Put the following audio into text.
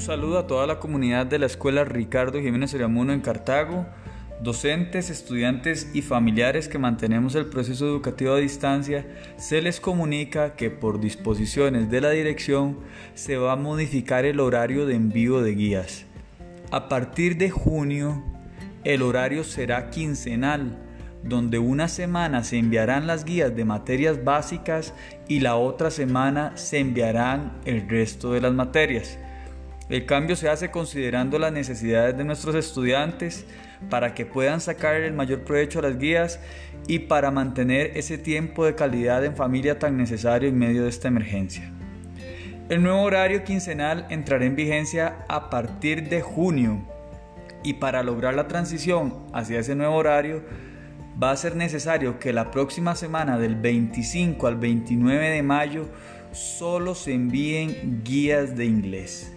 saludo a toda la comunidad de la Escuela Ricardo Jiménez Oriamuno en Cartago, docentes, estudiantes y familiares que mantenemos el proceso educativo a distancia. Se les comunica que por disposiciones de la dirección se va a modificar el horario de envío de guías. A partir de junio, el horario será quincenal donde una semana se enviarán las guías de materias básicas y la otra semana se enviarán el resto de las materias. El cambio se hace considerando las necesidades de nuestros estudiantes para que puedan sacar el mayor provecho a las guías y para mantener ese tiempo de calidad en familia tan necesario en medio de esta emergencia. El nuevo horario quincenal entrará en vigencia a partir de junio y para lograr la transición hacia ese nuevo horario va a ser necesario que la próxima semana del 25 al 29 de mayo solo se envíen guías de inglés.